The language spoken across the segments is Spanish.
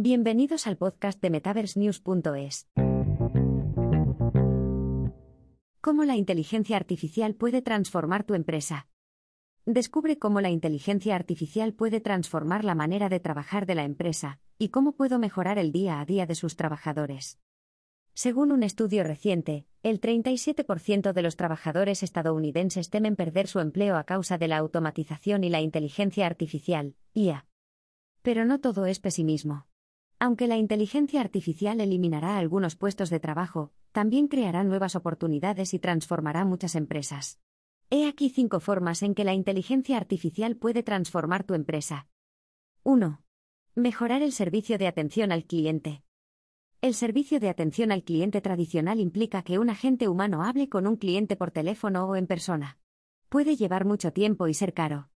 Bienvenidos al podcast de MetaverseNews.es. ¿Cómo la inteligencia artificial puede transformar tu empresa? Descubre cómo la inteligencia artificial puede transformar la manera de trabajar de la empresa y cómo puedo mejorar el día a día de sus trabajadores. Según un estudio reciente, el 37% de los trabajadores estadounidenses temen perder su empleo a causa de la automatización y la inteligencia artificial, IA. Pero no todo es pesimismo. Aunque la inteligencia artificial eliminará algunos puestos de trabajo, también creará nuevas oportunidades y transformará muchas empresas. He aquí cinco formas en que la inteligencia artificial puede transformar tu empresa. 1. Mejorar el servicio de atención al cliente. El servicio de atención al cliente tradicional implica que un agente humano hable con un cliente por teléfono o en persona. Puede llevar mucho tiempo y ser caro.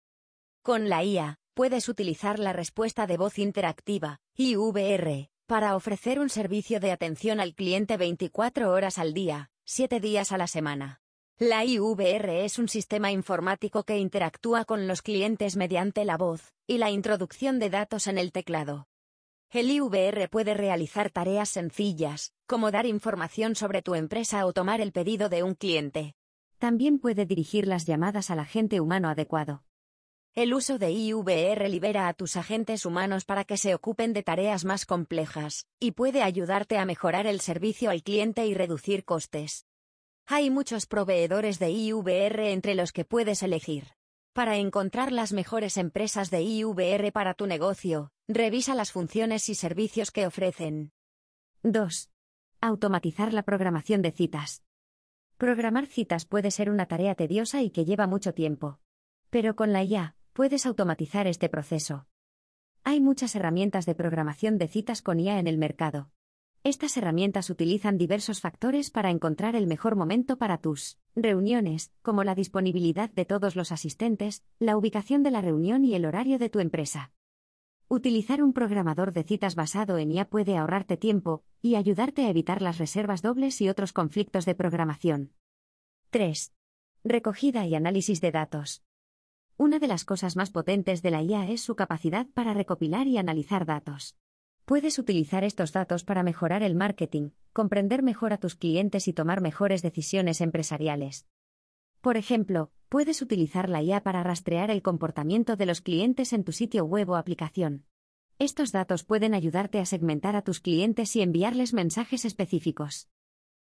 Con la IA, puedes utilizar la respuesta de voz interactiva, IVR, para ofrecer un servicio de atención al cliente 24 horas al día, 7 días a la semana. La IVR es un sistema informático que interactúa con los clientes mediante la voz y la introducción de datos en el teclado. El IVR puede realizar tareas sencillas, como dar información sobre tu empresa o tomar el pedido de un cliente. También puede dirigir las llamadas al agente humano adecuado. El uso de IVR libera a tus agentes humanos para que se ocupen de tareas más complejas, y puede ayudarte a mejorar el servicio al cliente y reducir costes. Hay muchos proveedores de IVR entre los que puedes elegir. Para encontrar las mejores empresas de IVR para tu negocio, revisa las funciones y servicios que ofrecen. 2. Automatizar la programación de citas. Programar citas puede ser una tarea tediosa y que lleva mucho tiempo. Pero con la IA, puedes automatizar este proceso. Hay muchas herramientas de programación de citas con IA en el mercado. Estas herramientas utilizan diversos factores para encontrar el mejor momento para tus reuniones, como la disponibilidad de todos los asistentes, la ubicación de la reunión y el horario de tu empresa. Utilizar un programador de citas basado en IA puede ahorrarte tiempo y ayudarte a evitar las reservas dobles y otros conflictos de programación. 3. Recogida y análisis de datos. Una de las cosas más potentes de la IA es su capacidad para recopilar y analizar datos. Puedes utilizar estos datos para mejorar el marketing, comprender mejor a tus clientes y tomar mejores decisiones empresariales. Por ejemplo, puedes utilizar la IA para rastrear el comportamiento de los clientes en tu sitio web o aplicación. Estos datos pueden ayudarte a segmentar a tus clientes y enviarles mensajes específicos.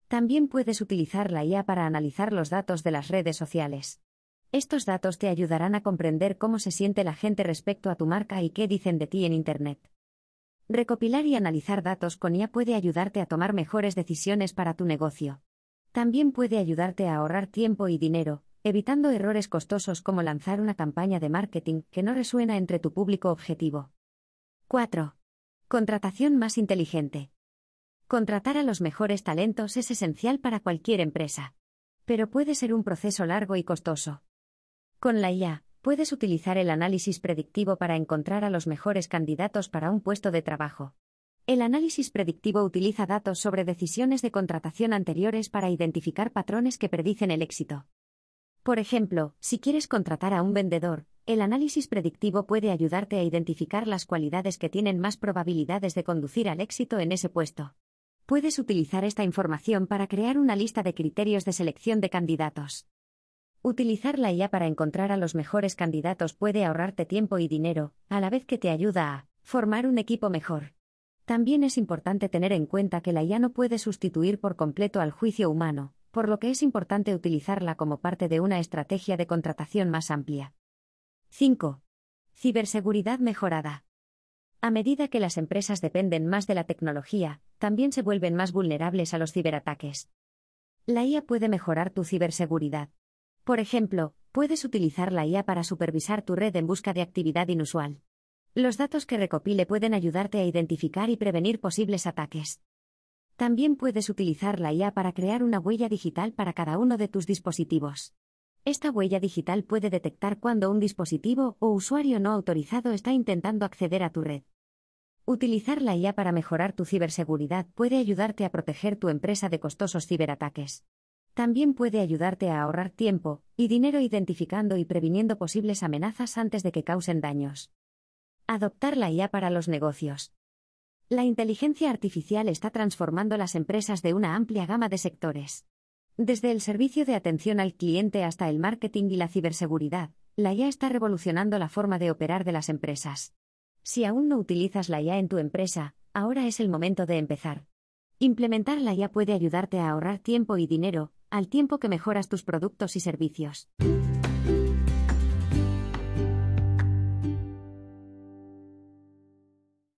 También puedes utilizar la IA para analizar los datos de las redes sociales. Estos datos te ayudarán a comprender cómo se siente la gente respecto a tu marca y qué dicen de ti en Internet. Recopilar y analizar datos con IA puede ayudarte a tomar mejores decisiones para tu negocio. También puede ayudarte a ahorrar tiempo y dinero, evitando errores costosos como lanzar una campaña de marketing que no resuena entre tu público objetivo. 4. Contratación más inteligente. Contratar a los mejores talentos es esencial para cualquier empresa. Pero puede ser un proceso largo y costoso. Con la IA, puedes utilizar el análisis predictivo para encontrar a los mejores candidatos para un puesto de trabajo. El análisis predictivo utiliza datos sobre decisiones de contratación anteriores para identificar patrones que predicen el éxito. Por ejemplo, si quieres contratar a un vendedor, el análisis predictivo puede ayudarte a identificar las cualidades que tienen más probabilidades de conducir al éxito en ese puesto. Puedes utilizar esta información para crear una lista de criterios de selección de candidatos. Utilizar la IA para encontrar a los mejores candidatos puede ahorrarte tiempo y dinero, a la vez que te ayuda a formar un equipo mejor. También es importante tener en cuenta que la IA no puede sustituir por completo al juicio humano, por lo que es importante utilizarla como parte de una estrategia de contratación más amplia. 5. Ciberseguridad mejorada. A medida que las empresas dependen más de la tecnología, también se vuelven más vulnerables a los ciberataques. La IA puede mejorar tu ciberseguridad. Por ejemplo, puedes utilizar la IA para supervisar tu red en busca de actividad inusual. Los datos que recopile pueden ayudarte a identificar y prevenir posibles ataques. También puedes utilizar la IA para crear una huella digital para cada uno de tus dispositivos. Esta huella digital puede detectar cuando un dispositivo o usuario no autorizado está intentando acceder a tu red. Utilizar la IA para mejorar tu ciberseguridad puede ayudarte a proteger tu empresa de costosos ciberataques. También puede ayudarte a ahorrar tiempo y dinero identificando y previniendo posibles amenazas antes de que causen daños. Adoptar la IA para los negocios. La inteligencia artificial está transformando las empresas de una amplia gama de sectores. Desde el servicio de atención al cliente hasta el marketing y la ciberseguridad, la IA está revolucionando la forma de operar de las empresas. Si aún no utilizas la IA en tu empresa, ahora es el momento de empezar. Implementar la IA puede ayudarte a ahorrar tiempo y dinero, al tiempo que mejoras tus productos y servicios.